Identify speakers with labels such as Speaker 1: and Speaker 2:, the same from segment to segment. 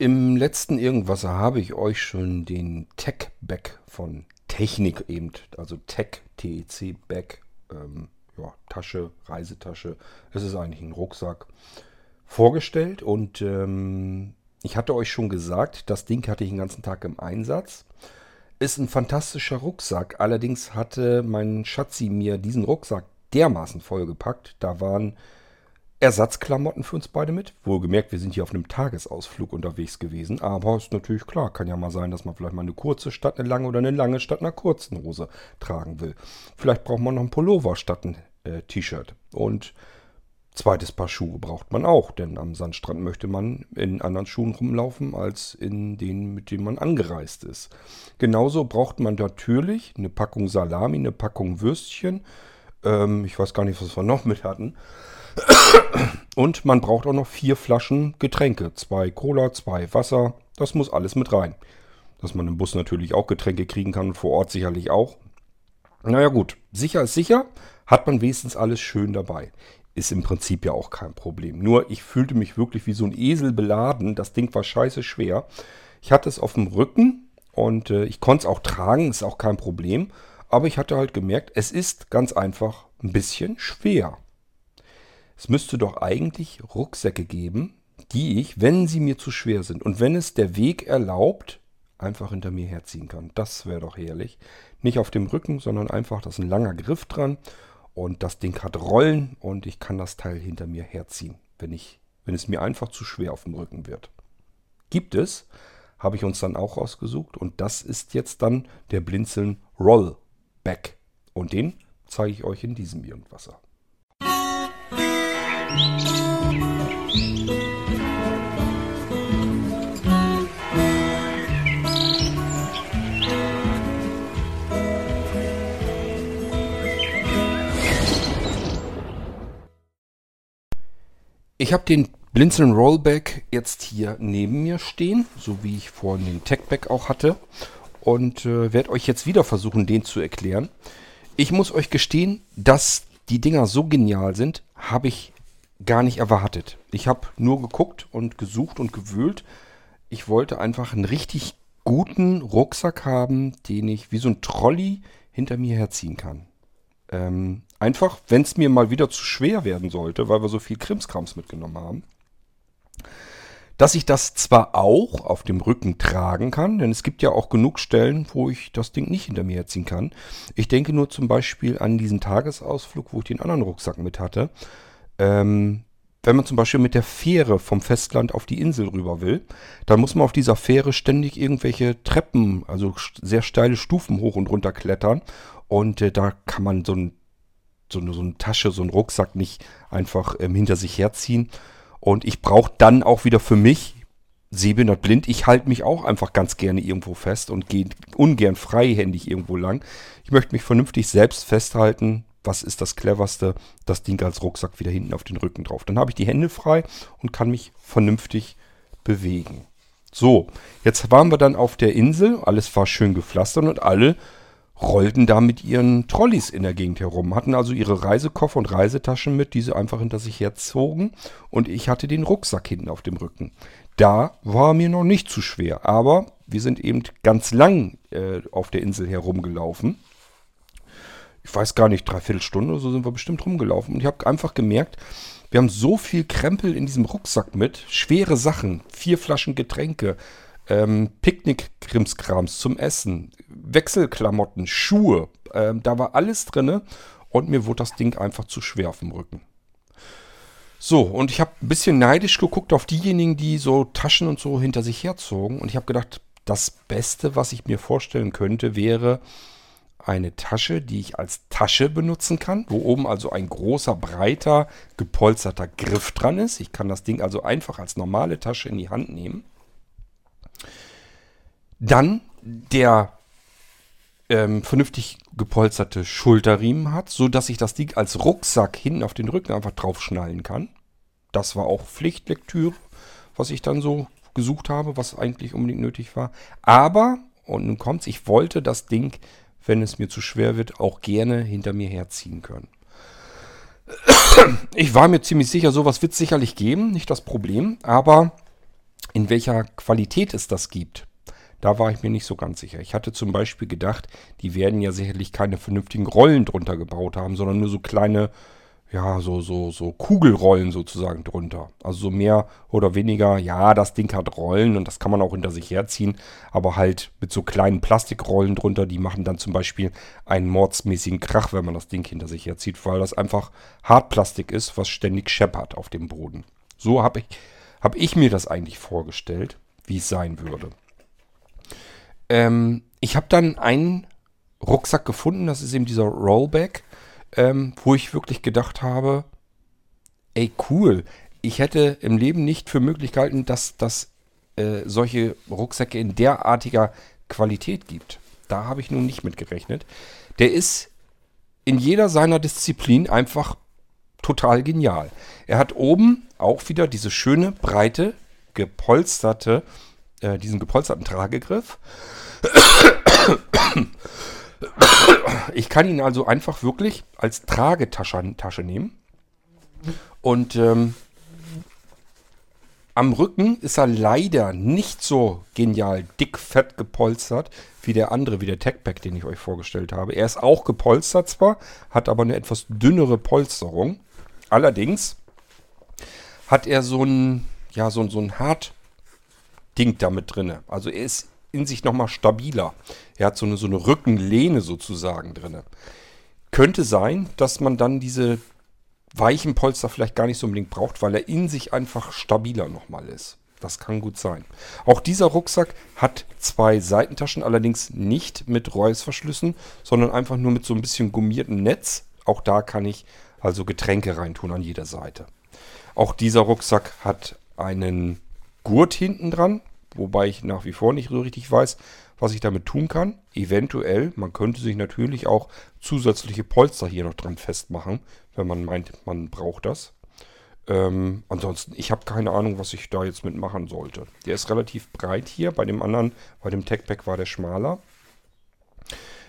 Speaker 1: Im letzten Irgendwasser habe ich euch schon den Tech-Bag von Technik eben, also Tech, TEC-Bag, ähm, ja, Tasche, Reisetasche, es ist eigentlich ein Rucksack, vorgestellt und ähm, ich hatte euch schon gesagt, das Ding hatte ich den ganzen Tag im Einsatz. Ist ein fantastischer Rucksack, allerdings hatte mein Schatzi mir diesen Rucksack dermaßen vollgepackt, da waren Ersatzklamotten für uns beide mit. Wohlgemerkt, wir sind hier auf einem Tagesausflug unterwegs gewesen. Aber ist natürlich klar, kann ja mal sein, dass man vielleicht mal eine kurze statt eine lange oder eine lange statt einer kurzen Hose tragen will. Vielleicht braucht man noch ein Pullover statt ein äh, T-Shirt. Und zweites Paar Schuhe braucht man auch, denn am Sandstrand möchte man in anderen Schuhen rumlaufen als in denen, mit denen man angereist ist. Genauso braucht man natürlich eine Packung Salami, eine Packung Würstchen. Ähm, ich weiß gar nicht, was wir noch mit hatten. Und man braucht auch noch vier Flaschen Getränke. Zwei Cola, zwei Wasser. Das muss alles mit rein. Dass man im Bus natürlich auch Getränke kriegen kann vor Ort sicherlich auch. Naja gut, sicher ist sicher. Hat man wenigstens alles schön dabei. Ist im Prinzip ja auch kein Problem. Nur ich fühlte mich wirklich wie so ein Esel beladen. Das Ding war scheiße schwer. Ich hatte es auf dem Rücken und äh, ich konnte es auch tragen. Ist auch kein Problem. Aber ich hatte halt gemerkt, es ist ganz einfach ein bisschen schwer. Es müsste doch eigentlich Rucksäcke geben, die ich, wenn sie mir zu schwer sind und wenn es der Weg erlaubt, einfach hinter mir herziehen kann. Das wäre doch herrlich. Nicht auf dem Rücken, sondern einfach, da ist ein langer Griff dran und das Ding hat Rollen und ich kann das Teil hinter mir herziehen, wenn, ich, wenn es mir einfach zu schwer auf dem Rücken wird. Gibt es, habe ich uns dann auch rausgesucht und das ist jetzt dann der Blinzeln Rollback. Und den zeige ich euch in diesem Irgendwasser. Ich habe den Blinzeln Rollback jetzt hier neben mir stehen, so wie ich vorhin den Techback auch hatte. Und äh, werde euch jetzt wieder versuchen, den zu erklären. Ich muss euch gestehen, dass die Dinger so genial sind, habe ich gar nicht erwartet. Ich habe nur geguckt und gesucht und gewühlt. Ich wollte einfach einen richtig guten Rucksack haben, den ich wie so ein Trolley hinter mir herziehen kann. Ähm, einfach, wenn es mir mal wieder zu schwer werden sollte, weil wir so viel Krimskrams mitgenommen haben, dass ich das zwar auch auf dem Rücken tragen kann, denn es gibt ja auch genug Stellen, wo ich das Ding nicht hinter mir herziehen kann. Ich denke nur zum Beispiel an diesen Tagesausflug, wo ich den anderen Rucksack mit hatte. Ähm, wenn man zum Beispiel mit der Fähre vom Festland auf die Insel rüber will, dann muss man auf dieser Fähre ständig irgendwelche Treppen, also sehr steile Stufen hoch und runter klettern. Und äh, da kann man so, ein, so, eine, so eine Tasche, so einen Rucksack nicht einfach ähm, hinter sich herziehen. Und ich brauche dann auch wieder für mich, sehbehindert blind, ich halte mich auch einfach ganz gerne irgendwo fest und gehe ungern freihändig irgendwo lang. Ich möchte mich vernünftig selbst festhalten, was ist das cleverste, das Ding als Rucksack wieder hinten auf den Rücken drauf. Dann habe ich die Hände frei und kann mich vernünftig bewegen. So, jetzt waren wir dann auf der Insel, alles war schön gepflastert und alle rollten da mit ihren Trolleys in der Gegend herum, hatten also ihre Reisekoffer und Reisetaschen mit, die sie einfach hinter sich herzogen und ich hatte den Rucksack hinten auf dem Rücken. Da war mir noch nicht zu schwer, aber wir sind eben ganz lang äh, auf der Insel herumgelaufen ich weiß gar nicht, dreiviertel Stunde oder so sind wir bestimmt rumgelaufen. Und ich habe einfach gemerkt, wir haben so viel Krempel in diesem Rucksack mit, schwere Sachen, vier Flaschen Getränke, ähm, Picknick-Krimskrams zum Essen, Wechselklamotten, Schuhe. Ähm, da war alles drin und mir wurde das Ding einfach zu schwer auf dem Rücken. So, und ich habe ein bisschen neidisch geguckt auf diejenigen, die so Taschen und so hinter sich herzogen. Und ich habe gedacht, das Beste, was ich mir vorstellen könnte, wäre eine Tasche, die ich als Tasche benutzen kann, wo oben also ein großer, breiter, gepolsterter Griff dran ist. Ich kann das Ding also einfach als normale Tasche in die Hand nehmen. Dann der ähm, vernünftig gepolsterte Schulterriemen hat, so dass ich das Ding als Rucksack hinten auf den Rücken einfach draufschnallen kann. Das war auch Pflichtlektüre, was ich dann so gesucht habe, was eigentlich unbedingt nötig war. Aber, und nun kommt's, ich wollte das Ding wenn es mir zu schwer wird, auch gerne hinter mir herziehen können. Ich war mir ziemlich sicher, sowas wird es sicherlich geben, nicht das Problem, aber In welcher Qualität es das gibt, da war ich mir nicht so ganz sicher. Ich hatte zum Beispiel gedacht, die werden ja sicherlich keine vernünftigen Rollen drunter gebaut haben, sondern nur so kleine, ja, so, so, so Kugelrollen sozusagen drunter. Also so mehr oder weniger, ja, das Ding hat Rollen und das kann man auch hinter sich herziehen, aber halt mit so kleinen Plastikrollen drunter, die machen dann zum Beispiel einen mordsmäßigen Krach, wenn man das Ding hinter sich herzieht, weil das einfach Hartplastik ist, was ständig scheppert auf dem Boden. So habe ich, hab ich mir das eigentlich vorgestellt, wie es sein würde. Ähm, ich habe dann einen Rucksack gefunden, das ist eben dieser Rollback, ähm, wo ich wirklich gedacht habe, ey cool, ich hätte im Leben nicht für möglich gehalten, dass das äh, solche Rucksäcke in derartiger Qualität gibt. Da habe ich nun nicht mit gerechnet. Der ist in jeder seiner Disziplin einfach total genial. Er hat oben auch wieder diese schöne, breite, gepolsterte, äh, diesen gepolsterten Tragegriff. Ich kann ihn also einfach wirklich als Tragetasche Tasche nehmen. Und ähm, am Rücken ist er leider nicht so genial dick, fett gepolstert wie der andere, wie der Techpack, den ich euch vorgestellt habe. Er ist auch gepolstert zwar, hat aber eine etwas dünnere Polsterung. Allerdings hat er so ein, ja, so, so ein Hart-Ding damit drin. Also er ist in sich nochmal stabiler. Er hat so eine, so eine Rückenlehne sozusagen drin. Könnte sein, dass man dann diese weichen Polster vielleicht gar nicht so unbedingt braucht, weil er in sich einfach stabiler nochmal ist. Das kann gut sein. Auch dieser Rucksack hat zwei Seitentaschen, allerdings nicht mit Reusverschlüssen, sondern einfach nur mit so ein bisschen gummiertem Netz. Auch da kann ich also Getränke reintun an jeder Seite. Auch dieser Rucksack hat einen Gurt hinten dran, wobei ich nach wie vor nicht so richtig weiß, was ich damit tun kann. Eventuell, man könnte sich natürlich auch zusätzliche Polster hier noch dran festmachen, wenn man meint, man braucht das. Ähm, ansonsten, ich habe keine Ahnung, was ich da jetzt mitmachen sollte. Der ist relativ breit hier, bei dem anderen, bei dem Techpack war der schmaler.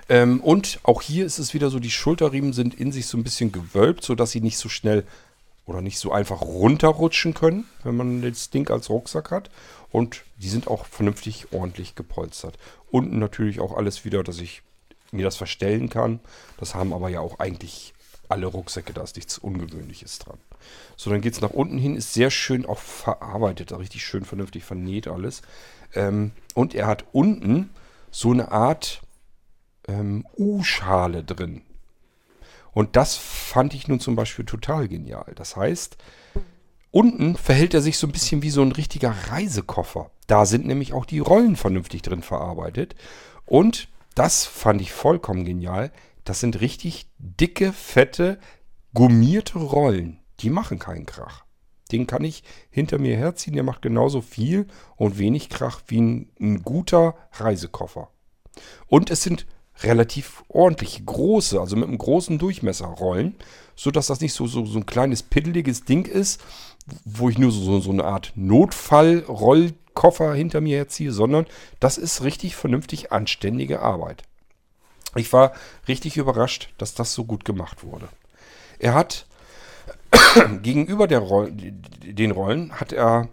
Speaker 1: Ähm, und auch hier ist es wieder so, die Schulterriemen sind in sich so ein bisschen gewölbt, sodass sie nicht so schnell oder nicht so einfach runterrutschen können, wenn man das Ding als Rucksack hat. Und die sind auch vernünftig ordentlich gepolstert. Unten natürlich auch alles wieder, dass ich mir das verstellen kann. Das haben aber ja auch eigentlich alle Rucksäcke, da ist nichts Ungewöhnliches dran. So, dann geht es nach unten hin, ist sehr schön auch verarbeitet, richtig schön vernünftig vernäht alles. Ähm, und er hat unten so eine Art ähm, U-Schale drin. Und das fand ich nun zum Beispiel total genial. Das heißt, unten verhält er sich so ein bisschen wie so ein richtiger Reisekoffer. Da sind nämlich auch die Rollen vernünftig drin verarbeitet. Und das fand ich vollkommen genial. Das sind richtig dicke, fette, gummierte Rollen. Die machen keinen Krach. Den kann ich hinter mir herziehen. Der macht genauso viel und wenig Krach wie ein, ein guter Reisekoffer. Und es sind relativ ordentlich große, also mit einem großen Durchmesser rollen, sodass das nicht so, so, so ein kleines piddeliges Ding ist, wo ich nur so, so eine Art Notfallrollkoffer hinter mir herziehe, sondern das ist richtig vernünftig anständige Arbeit. Ich war richtig überrascht, dass das so gut gemacht wurde. Er hat gegenüber der Roll den Rollen hat er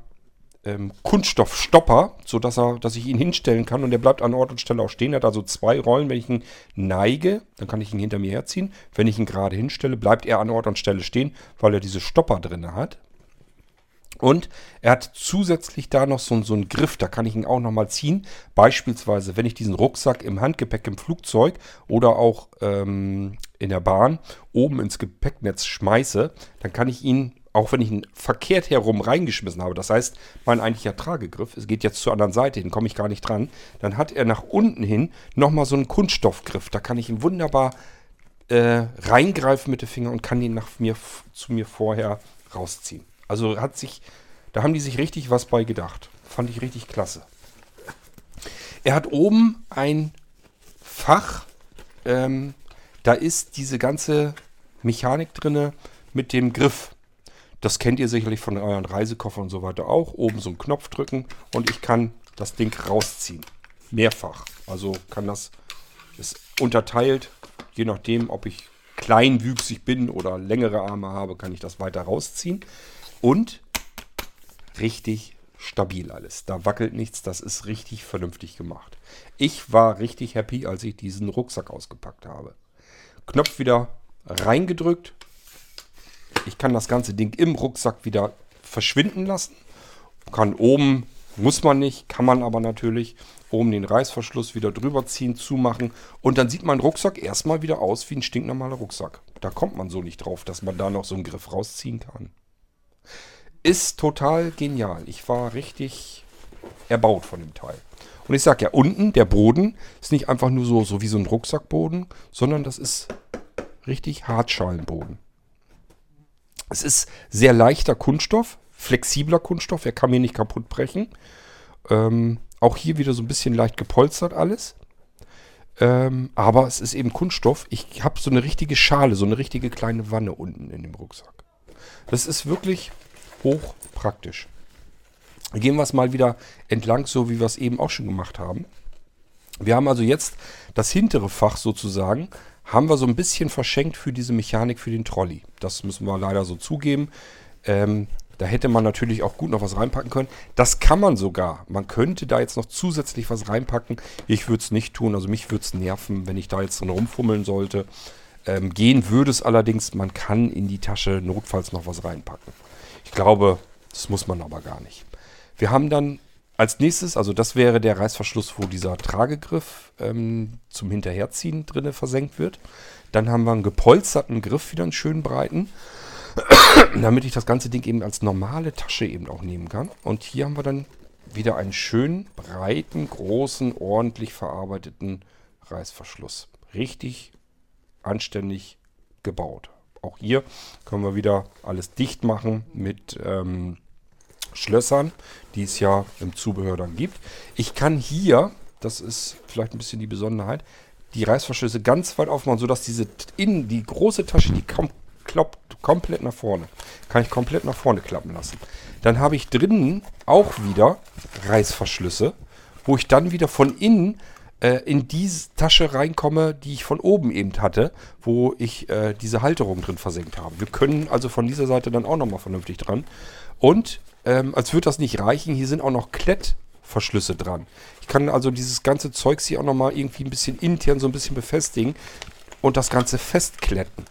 Speaker 1: ähm, Kunststoffstopper, sodass er, dass ich ihn hinstellen kann und der bleibt an Ort und Stelle auch stehen. Er hat also zwei Rollen. Wenn ich ihn neige, dann kann ich ihn hinter mir herziehen. Wenn ich ihn gerade hinstelle, bleibt er an Ort und Stelle stehen, weil er diese Stopper drin hat. Und er hat zusätzlich da noch so, so einen Griff, da kann ich ihn auch nochmal ziehen. Beispielsweise, wenn ich diesen Rucksack im Handgepäck im Flugzeug oder auch ähm, in der Bahn oben ins Gepäcknetz schmeiße, dann kann ich ihn auch wenn ich ihn verkehrt herum reingeschmissen habe, das heißt, mein eigentlicher Tragegriff, es geht jetzt zur anderen Seite hin, komme ich gar nicht dran, dann hat er nach unten hin nochmal so einen Kunststoffgriff. Da kann ich ihn wunderbar äh, reingreifen mit den Fingern und kann ihn nach mir, zu mir vorher rausziehen. Also hat sich, da haben die sich richtig was bei gedacht. Fand ich richtig klasse. Er hat oben ein Fach, ähm, da ist diese ganze Mechanik drinne mit dem Griff. Das kennt ihr sicherlich von euren Reisekoffern und so weiter auch. Oben so einen Knopf drücken und ich kann das Ding rausziehen. Mehrfach. Also kann das, ist unterteilt, je nachdem, ob ich kleinwüchsig bin oder längere Arme habe, kann ich das weiter rausziehen. Und richtig stabil alles. Da wackelt nichts, das ist richtig vernünftig gemacht. Ich war richtig happy, als ich diesen Rucksack ausgepackt habe. Knopf wieder reingedrückt. Ich kann das ganze Ding im Rucksack wieder verschwinden lassen. Kann oben, muss man nicht, kann man aber natürlich, oben den Reißverschluss wieder drüber ziehen, zumachen. Und dann sieht mein Rucksack erstmal wieder aus wie ein stinknormaler Rucksack. Da kommt man so nicht drauf, dass man da noch so einen Griff rausziehen kann. Ist total genial. Ich war richtig erbaut von dem Teil. Und ich sage ja, unten der Boden ist nicht einfach nur so, so wie so ein Rucksackboden, sondern das ist richtig Hartschalenboden. Es ist sehr leichter Kunststoff, flexibler Kunststoff, er kann mir nicht kaputt brechen. Ähm, auch hier wieder so ein bisschen leicht gepolstert alles. Ähm, aber es ist eben Kunststoff. Ich habe so eine richtige Schale, so eine richtige kleine Wanne unten in dem Rucksack. Das ist wirklich hochpraktisch. Gehen wir es mal wieder entlang, so wie wir es eben auch schon gemacht haben. Wir haben also jetzt das hintere Fach sozusagen, haben wir so ein bisschen verschenkt für diese Mechanik für den Trolley. Das müssen wir leider so zugeben. Ähm, da hätte man natürlich auch gut noch was reinpacken können. Das kann man sogar. Man könnte da jetzt noch zusätzlich was reinpacken. Ich würde es nicht tun. Also mich würde es nerven, wenn ich da jetzt drin rumfummeln sollte. Ähm, gehen würde es allerdings. Man kann in die Tasche notfalls noch was reinpacken. Ich glaube, das muss man aber gar nicht. Wir haben dann als nächstes, also das wäre der Reißverschluss, wo dieser Tragegriff ähm, zum Hinterherziehen drinne versenkt wird. Dann haben wir einen gepolsterten Griff, wieder einen schönen breiten, damit ich das ganze Ding eben als normale Tasche eben auch nehmen kann. Und hier haben wir dann wieder einen schönen, breiten, großen, ordentlich verarbeiteten Reißverschluss. Richtig anständig gebaut. Auch hier können wir wieder alles dicht machen mit ähm, Schlössern, die es ja im Zubehör dann gibt. Ich kann hier, das ist vielleicht ein bisschen die Besonderheit, die Reißverschlüsse ganz weit aufmachen, sodass diese in die große Tasche, die kom klappt komplett nach vorne, kann ich komplett nach vorne klappen lassen. Dann habe ich drinnen auch wieder Reißverschlüsse, wo ich dann wieder von innen äh, in diese Tasche reinkomme, die ich von oben eben hatte, wo ich äh, diese Halterung drin versenkt habe. Wir können also von dieser Seite dann auch nochmal vernünftig dran. Und ähm, als würde das nicht reichen, hier sind auch noch Klettverschlüsse dran. Ich kann also dieses ganze Zeugs hier auch nochmal irgendwie ein bisschen intern so ein bisschen befestigen und das Ganze festkletten.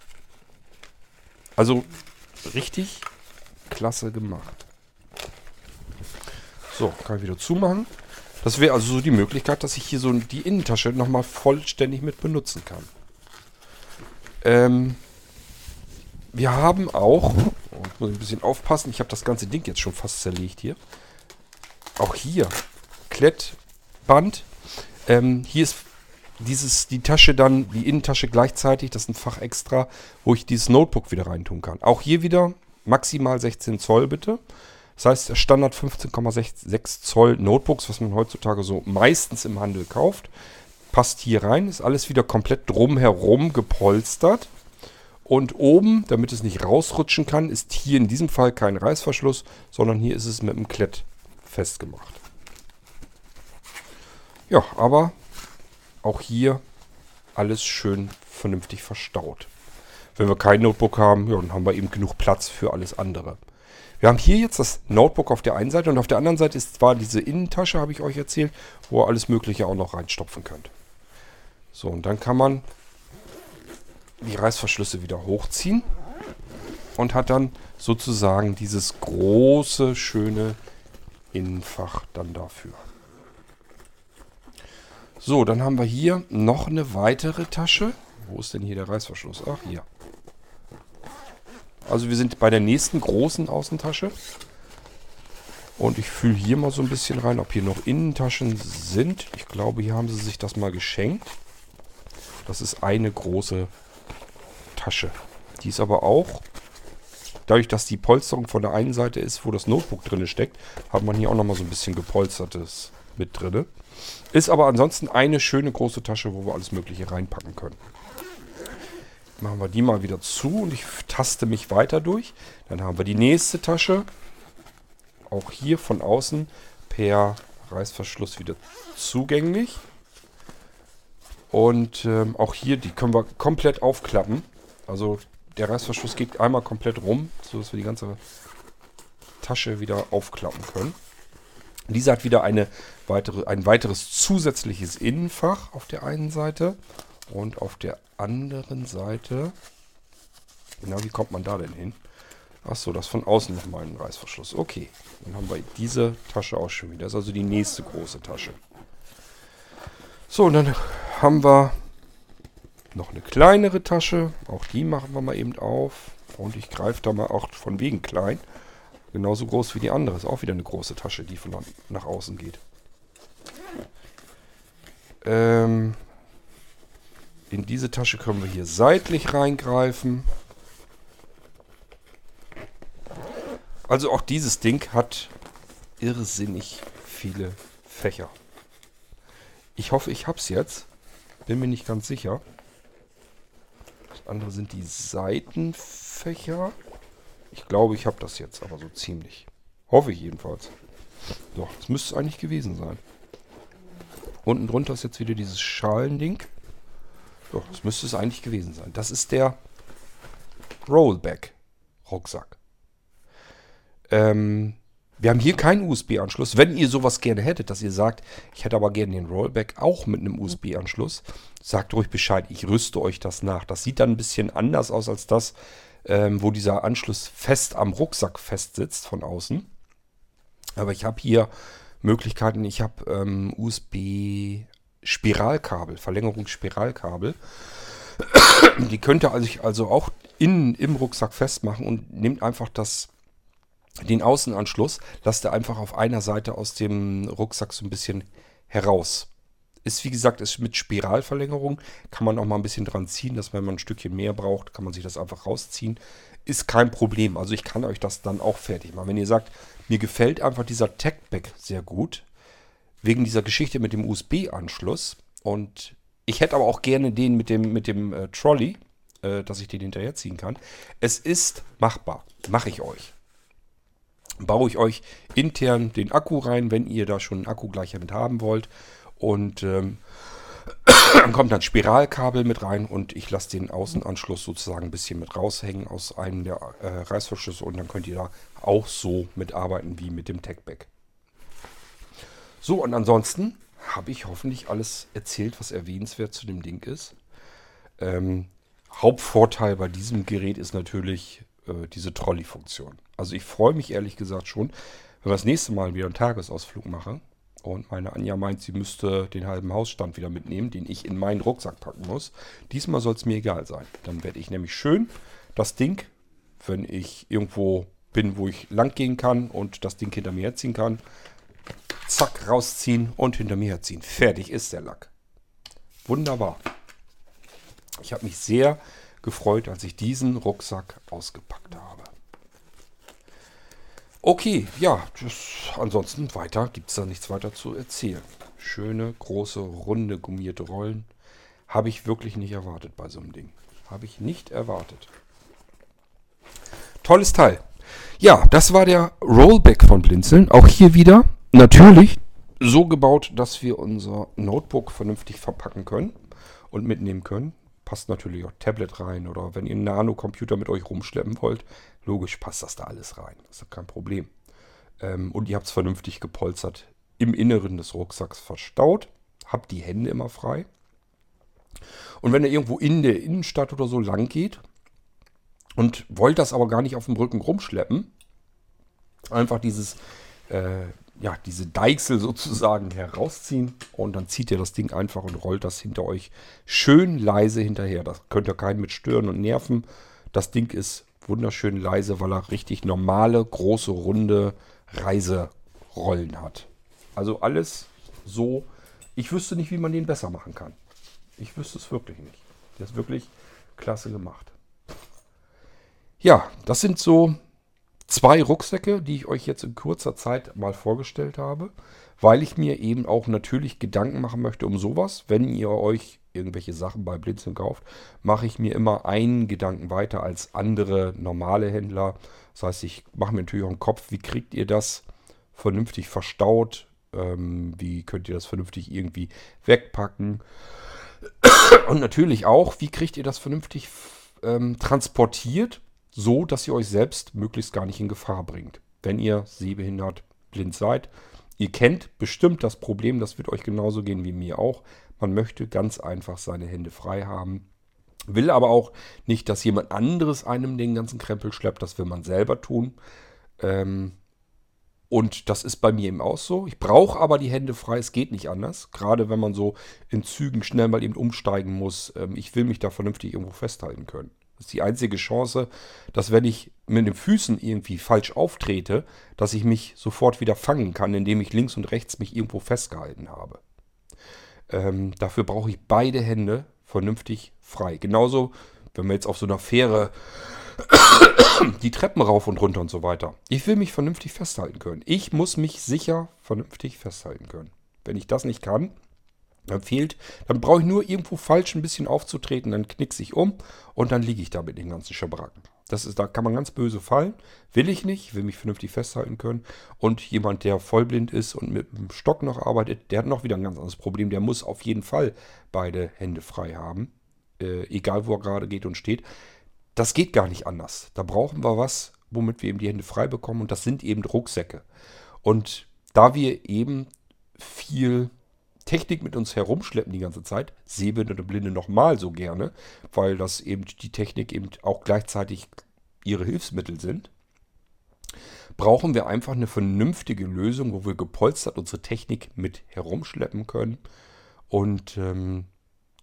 Speaker 1: Also richtig klasse gemacht. So, kann ich wieder zumachen. Das wäre also so die Möglichkeit, dass ich hier so die Innentasche nochmal vollständig mit benutzen kann. Ähm, wir haben auch, oh, ich muss ein bisschen aufpassen, ich habe das ganze Ding jetzt schon fast zerlegt hier. Auch hier, Klettband. Ähm, hier ist dieses, die Tasche dann, die Innentasche gleichzeitig, das ist ein Fach extra, wo ich dieses Notebook wieder reintun kann. Auch hier wieder maximal 16 Zoll bitte. Das heißt, Standard 15,6 Zoll Notebooks, was man heutzutage so meistens im Handel kauft, passt hier rein. Ist alles wieder komplett drumherum gepolstert. Und oben, damit es nicht rausrutschen kann, ist hier in diesem Fall kein Reißverschluss, sondern hier ist es mit einem Klett festgemacht. Ja, aber auch hier alles schön vernünftig verstaut. Wenn wir kein Notebook haben, ja, dann haben wir eben genug Platz für alles andere. Wir haben hier jetzt das Notebook auf der einen Seite und auf der anderen Seite ist zwar diese Innentasche, habe ich euch erzählt, wo ihr alles Mögliche auch noch reinstopfen könnt. So, und dann kann man die Reißverschlüsse wieder hochziehen und hat dann sozusagen dieses große, schöne Innenfach dann dafür. So, dann haben wir hier noch eine weitere Tasche. Wo ist denn hier der Reißverschluss? Ach, hier. Also wir sind bei der nächsten großen Außentasche. Und ich fühle hier mal so ein bisschen rein, ob hier noch Innentaschen sind. Ich glaube, hier haben sie sich das mal geschenkt. Das ist eine große Tasche. Die ist aber auch, dadurch, dass die Polsterung von der einen Seite ist, wo das Notebook drin steckt, hat man hier auch nochmal so ein bisschen gepolstertes mit drin. Ist aber ansonsten eine schöne große Tasche, wo wir alles Mögliche reinpacken können. Machen wir die mal wieder zu und ich taste mich weiter durch. Dann haben wir die nächste Tasche. Auch hier von außen per Reißverschluss wieder zugänglich. Und ähm, auch hier, die können wir komplett aufklappen. Also der Reißverschluss geht einmal komplett rum, sodass wir die ganze Tasche wieder aufklappen können. Diese hat wieder eine weitere, ein weiteres zusätzliches Innenfach auf der einen Seite und auf der anderen Seite. Na, wie kommt man da denn hin? Achso, das von außen nochmal ein Reißverschluss. Okay, dann haben wir diese Tasche auch schon wieder. Das ist also die nächste große Tasche. So, und dann haben wir noch eine kleinere Tasche. Auch die machen wir mal eben auf. Und ich greife da mal auch von wegen klein. Genauso groß wie die andere. Ist auch wieder eine große Tasche, die von nach außen geht. Ähm, in diese Tasche können wir hier seitlich reingreifen. Also auch dieses Ding hat irrsinnig viele Fächer. Ich hoffe, ich hab's jetzt. Bin mir nicht ganz sicher. Andere sind die Seitenfächer. Ich glaube, ich habe das jetzt, aber so ziemlich. Hoffe ich jedenfalls. Doch, das müsste es eigentlich gewesen sein. Unten drunter ist jetzt wieder dieses Schalending. Doch, das müsste es eigentlich gewesen sein. Das ist der Rollback-Rucksack. Ähm, wir haben hier keinen USB-Anschluss. Wenn ihr sowas gerne hättet, dass ihr sagt, ich hätte aber gerne den Rollback auch mit einem USB-Anschluss, sagt ruhig Bescheid. Ich rüste euch das nach. Das sieht dann ein bisschen anders aus als das, ähm, wo dieser Anschluss fest am Rucksack festsitzt von außen. Aber ich habe hier Möglichkeiten. Ich habe ähm, USB-Spiralkabel, Verlängerungsspiralkabel. Die könnt ihr also, also auch innen im Rucksack festmachen und nehmt einfach das den Außenanschluss lasst ihr einfach auf einer Seite aus dem Rucksack so ein bisschen heraus. Ist wie gesagt, ist mit Spiralverlängerung. Kann man auch mal ein bisschen dran ziehen, dass wenn man ein Stückchen mehr braucht, kann man sich das einfach rausziehen. Ist kein Problem. Also ich kann euch das dann auch fertig machen. Wenn ihr sagt, mir gefällt einfach dieser Techback sehr gut, wegen dieser Geschichte mit dem USB-Anschluss und ich hätte aber auch gerne den mit dem, mit dem äh, Trolley, äh, dass ich den hinterherziehen kann. Es ist machbar. Mache ich euch baue ich euch intern den Akku rein, wenn ihr da schon einen Akku gleich mit haben wollt. Und ähm, dann kommt dann Spiralkabel mit rein und ich lasse den Außenanschluss sozusagen ein bisschen mit raushängen aus einem der äh, Reißverschlüsse und dann könnt ihr da auch so mitarbeiten wie mit dem Techback. So, und ansonsten habe ich hoffentlich alles erzählt, was erwähnenswert zu dem Ding ist. Ähm, Hauptvorteil bei diesem Gerät ist natürlich äh, diese Trolley-Funktion. Also ich freue mich ehrlich gesagt schon, wenn wir das nächste Mal wieder einen Tagesausflug machen und meine Anja meint, sie müsste den halben Hausstand wieder mitnehmen, den ich in meinen Rucksack packen muss. Diesmal soll es mir egal sein. Dann werde ich nämlich schön das Ding, wenn ich irgendwo bin, wo ich lang gehen kann und das Ding hinter mir herziehen kann, zack, rausziehen und hinter mir herziehen. Fertig ist der Lack. Wunderbar. Ich habe mich sehr gefreut, als ich diesen Rucksack ausgepackt habe. Okay, ja, das, ansonsten weiter gibt es da nichts weiter zu erzählen. Schöne, große, runde, gummierte Rollen. Habe ich wirklich nicht erwartet bei so einem Ding. Habe ich nicht erwartet. Tolles Teil. Ja, das war der Rollback von Blinzeln. Auch hier wieder natürlich so gebaut, dass wir unser Notebook vernünftig verpacken können und mitnehmen können. Passt natürlich auch Tablet rein oder wenn ihr einen Nano-Computer mit euch rumschleppen wollt, logisch passt das da alles rein. Das ist kein Problem. Ähm, und ihr habt es vernünftig gepolstert im Inneren des Rucksacks verstaut. Habt die Hände immer frei. Und wenn ihr irgendwo in der Innenstadt oder so lang geht und wollt das aber gar nicht auf dem Rücken rumschleppen, einfach dieses äh, ja, diese Deichsel sozusagen herausziehen und dann zieht ihr das Ding einfach und rollt das hinter euch schön leise hinterher. Das könnt ihr keinen mit stören und nerven. Das Ding ist wunderschön leise, weil er richtig normale, große, runde Reiserollen hat. Also alles so. Ich wüsste nicht, wie man den besser machen kann. Ich wüsste es wirklich nicht. Der ist wirklich klasse gemacht. Ja, das sind so zwei Rucksäcke, die ich euch jetzt in kurzer Zeit mal vorgestellt habe, weil ich mir eben auch natürlich Gedanken machen möchte um sowas. Wenn ihr euch irgendwelche Sachen bei Blinzeln kauft, mache ich mir immer einen Gedanken weiter als andere normale Händler. Das heißt, ich mache mir natürlich auch einen Kopf, wie kriegt ihr das vernünftig verstaut? Ähm, wie könnt ihr das vernünftig irgendwie wegpacken? Und natürlich auch, wie kriegt ihr das vernünftig ähm, transportiert? So dass ihr euch selbst möglichst gar nicht in Gefahr bringt. Wenn ihr sehbehindert, blind seid, Ihr kennt bestimmt das Problem, das wird euch genauso gehen wie mir auch. Man möchte ganz einfach seine Hände frei haben. Will aber auch nicht, dass jemand anderes einem den ganzen Krempel schleppt. Das will man selber tun. Ähm, und das ist bei mir eben auch so. Ich brauche aber die Hände frei, es geht nicht anders. Gerade wenn man so in Zügen schnell mal eben umsteigen muss. Ähm, ich will mich da vernünftig irgendwo festhalten können. Das ist die einzige Chance, dass wenn ich mit den Füßen irgendwie falsch auftrete, dass ich mich sofort wieder fangen kann, indem ich links und rechts mich irgendwo festgehalten habe. Ähm, dafür brauche ich beide Hände vernünftig frei. Genauso, wenn wir jetzt auf so einer Fähre die Treppen rauf und runter und so weiter. Ich will mich vernünftig festhalten können. Ich muss mich sicher vernünftig festhalten können. Wenn ich das nicht kann, dann fehlt, dann brauche ich nur irgendwo falsch ein bisschen aufzutreten, dann knickse ich um und dann liege ich da mit den ganzen Schabracken. Das ist, da kann man ganz böse fallen. Will ich nicht, will mich vernünftig festhalten können. Und jemand, der vollblind ist und mit dem Stock noch arbeitet, der hat noch wieder ein ganz anderes Problem. Der muss auf jeden Fall beide Hände frei haben. Äh, egal, wo er gerade geht und steht. Das geht gar nicht anders. Da brauchen wir was, womit wir eben die Hände frei bekommen. Und das sind eben Rucksäcke. Und da wir eben viel Technik mit uns herumschleppen die ganze Zeit, Sehbehinderte Blinde nochmal so gerne, weil das eben die Technik eben auch gleichzeitig ihre Hilfsmittel sind, brauchen wir einfach eine vernünftige Lösung, wo wir gepolstert unsere Technik mit herumschleppen können und ähm,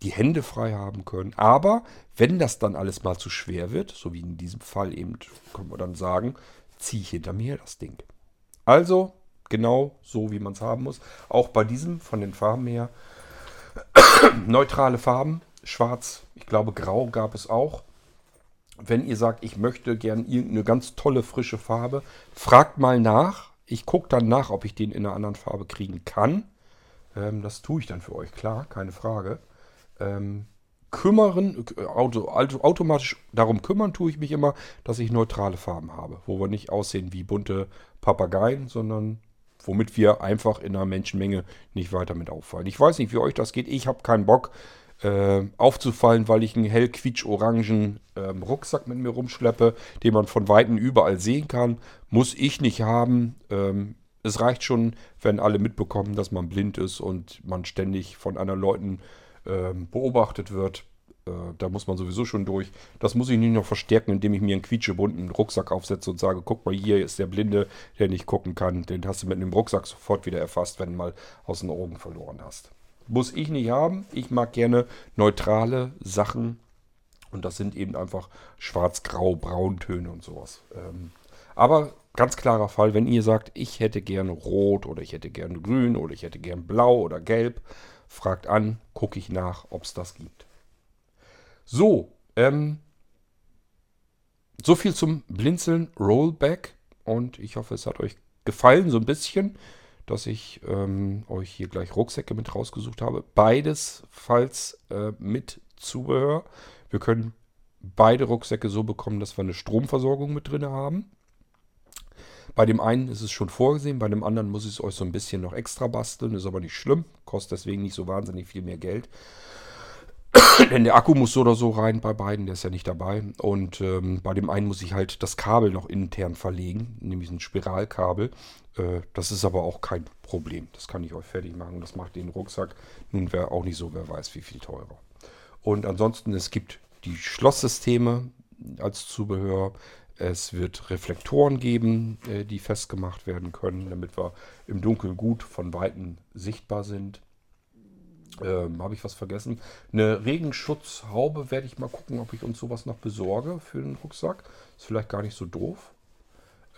Speaker 1: die Hände frei haben können. Aber wenn das dann alles mal zu schwer wird, so wie in diesem Fall eben, können wir dann sagen, ziehe ich hinter mir das Ding. Also Genau so, wie man es haben muss. Auch bei diesem von den Farben her. Neutrale Farben. Schwarz, ich glaube grau gab es auch. Wenn ihr sagt, ich möchte gern irgendeine ganz tolle frische Farbe, fragt mal nach. Ich gucke dann nach, ob ich den in einer anderen Farbe kriegen kann. Ähm, das tue ich dann für euch, klar, keine Frage. Ähm, kümmern, auto, auto, automatisch darum kümmern tue ich mich immer, dass ich neutrale Farben habe, wo wir nicht aussehen wie bunte Papageien, sondern womit wir einfach in einer Menschenmenge nicht weiter mit auffallen. Ich weiß nicht, wie euch das geht. Ich habe keinen Bock äh, aufzufallen, weil ich einen hell quietsch-orangen ähm, Rucksack mit mir rumschleppe, den man von Weitem überall sehen kann. Muss ich nicht haben. Ähm, es reicht schon, wenn alle mitbekommen, dass man blind ist und man ständig von anderen Leuten ähm, beobachtet wird. Äh, da muss man sowieso schon durch. Das muss ich nicht noch verstärken, indem ich mir einen quietschebunten Rucksack aufsetze und sage, guck mal, hier ist der Blinde, der nicht gucken kann. Den hast du mit einem Rucksack sofort wieder erfasst, wenn du mal aus den Augen verloren hast. Muss ich nicht haben. Ich mag gerne neutrale Sachen. Und das sind eben einfach schwarz, grau, brauntöne und sowas. Ähm, aber ganz klarer Fall, wenn ihr sagt, ich hätte gerne rot oder ich hätte gerne grün oder ich hätte gerne blau oder gelb, fragt an, gucke ich nach, ob es das gibt. So, ähm, so viel zum Blinzeln Rollback und ich hoffe, es hat euch gefallen, so ein bisschen, dass ich ähm, euch hier gleich Rucksäcke mit rausgesucht habe. Beides, falls äh, mit Zubehör. Wir können beide Rucksäcke so bekommen, dass wir eine Stromversorgung mit drin haben. Bei dem einen ist es schon vorgesehen, bei dem anderen muss ich es euch so ein bisschen noch extra basteln. Ist aber nicht schlimm, kostet deswegen nicht so wahnsinnig viel mehr Geld. Denn der Akku muss so oder so rein bei beiden, der ist ja nicht dabei. Und ähm, bei dem einen muss ich halt das Kabel noch intern verlegen, nämlich ein Spiralkabel. Äh, das ist aber auch kein Problem. Das kann ich euch fertig machen. Das macht den Rucksack nun wäre auch nicht so, wer weiß, wie viel teurer. Und ansonsten, es gibt die Schlosssysteme als Zubehör. Es wird Reflektoren geben, äh, die festgemacht werden können, damit wir im Dunkeln gut von Weitem sichtbar sind. Ähm, Habe ich was vergessen? Eine Regenschutzhaube werde ich mal gucken, ob ich uns sowas noch besorge für den Rucksack. Ist vielleicht gar nicht so doof.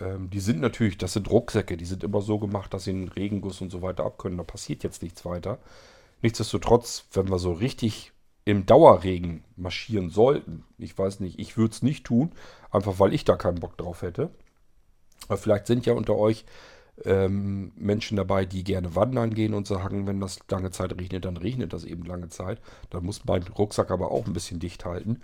Speaker 1: Ähm, die sind natürlich, das sind Rucksäcke, die sind immer so gemacht, dass sie einen Regenguss und so weiter abkönnen. Da passiert jetzt nichts weiter. Nichtsdestotrotz, wenn wir so richtig im Dauerregen marschieren sollten, ich weiß nicht, ich würde es nicht tun, einfach weil ich da keinen Bock drauf hätte. Aber vielleicht sind ja unter euch ähm, Menschen dabei, die gerne wandern gehen und sagen, wenn das lange Zeit regnet, dann regnet das eben lange Zeit. Dann muss mein Rucksack aber auch ein bisschen dicht halten.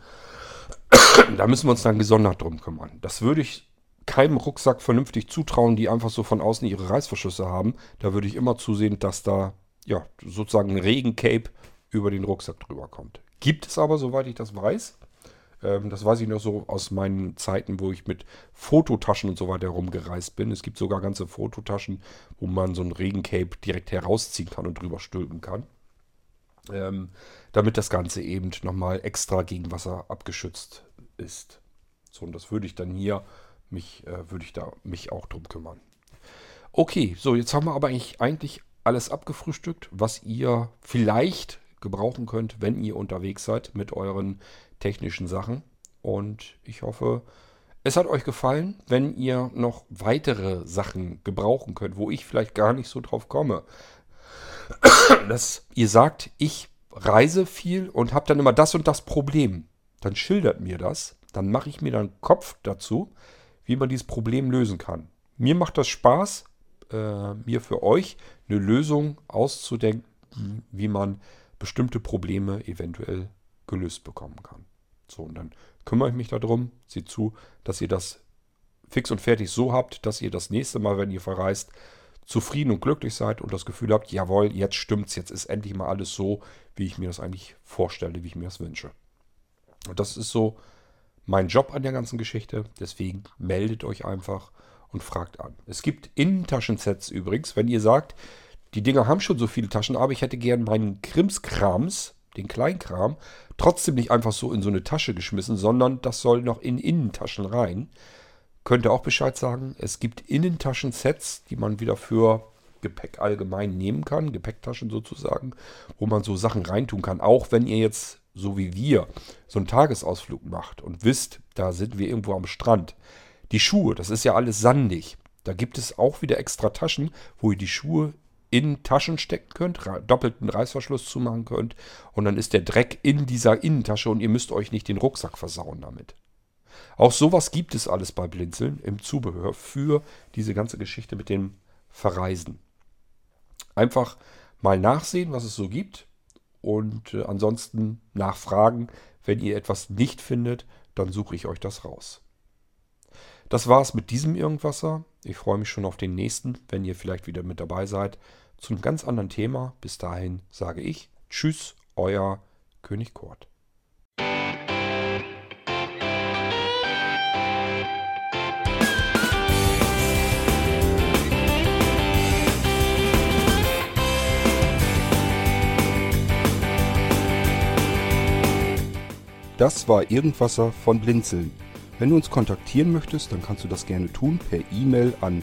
Speaker 1: da müssen wir uns dann gesondert drum kümmern. Das würde ich keinem Rucksack vernünftig zutrauen, die einfach so von außen ihre Reißverschlüsse haben. Da würde ich immer zusehen, dass da ja sozusagen ein Regencape über den Rucksack drüber kommt. Gibt es aber, soweit ich das weiß. Ähm, das weiß ich noch so aus meinen Zeiten, wo ich mit Fototaschen und so weiter rumgereist bin. Es gibt sogar ganze Fototaschen, wo man so ein Regencape direkt herausziehen kann und drüber stülpen kann. Ähm, damit das Ganze eben nochmal extra gegen Wasser abgeschützt ist. So, und das würde ich dann hier, mich, äh, würde ich da mich auch drum kümmern. Okay, so, jetzt haben wir aber eigentlich, eigentlich alles abgefrühstückt, was ihr vielleicht gebrauchen könnt, wenn ihr unterwegs seid mit euren technischen Sachen. Und ich hoffe, es hat euch gefallen. Wenn ihr noch weitere Sachen gebrauchen könnt, wo ich vielleicht gar nicht so drauf komme, dass ihr sagt, ich reise viel und habe dann immer das und das Problem, dann schildert mir das. Dann mache ich mir dann Kopf dazu, wie man dieses Problem lösen kann. Mir macht das Spaß, äh, mir für euch eine Lösung auszudenken, wie man bestimmte Probleme eventuell gelöst bekommen kann. So, und dann kümmere ich mich darum, seht zu, dass ihr das fix und fertig so habt, dass ihr das nächste Mal, wenn ihr verreist, zufrieden und glücklich seid und das Gefühl habt, jawohl, jetzt stimmt's, jetzt ist endlich mal alles so, wie ich mir das eigentlich vorstelle, wie ich mir das wünsche. Und das ist so mein Job an der ganzen Geschichte. Deswegen meldet euch einfach und fragt an. Es gibt Innentaschensets übrigens, wenn ihr sagt, die Dinger haben schon so viele Taschen, aber ich hätte gern meinen Krimskrams, den Kleinkram, trotzdem nicht einfach so in so eine Tasche geschmissen, sondern das soll noch in Innentaschen rein. Könnt ihr auch Bescheid sagen. Es gibt Innentaschensets, die man wieder für Gepäck allgemein nehmen kann, Gepäcktaschen sozusagen, wo man so Sachen reintun kann. Auch wenn ihr jetzt, so wie wir, so einen Tagesausflug macht und wisst, da sind wir irgendwo am Strand. Die Schuhe, das ist ja alles sandig. Da gibt es auch wieder extra Taschen, wo ihr die Schuhe in Taschen stecken könnt, doppelten Reißverschluss zumachen könnt und dann ist der Dreck in dieser Innentasche und ihr müsst euch nicht den Rucksack versauen damit. Auch sowas gibt es alles bei Blinzeln im Zubehör für diese ganze Geschichte mit dem Verreisen. Einfach mal nachsehen, was es so gibt und äh, ansonsten nachfragen. Wenn ihr etwas nicht findet, dann suche ich euch das raus. Das war's mit diesem Irgendwasser. Ich freue mich schon auf den nächsten, wenn ihr vielleicht wieder mit dabei seid, zu einem ganz anderen Thema. Bis dahin sage ich Tschüss, euer König Kurt. Das war Irgendwasser von Blinzeln. Wenn du uns kontaktieren möchtest, dann kannst du das gerne tun per E-Mail an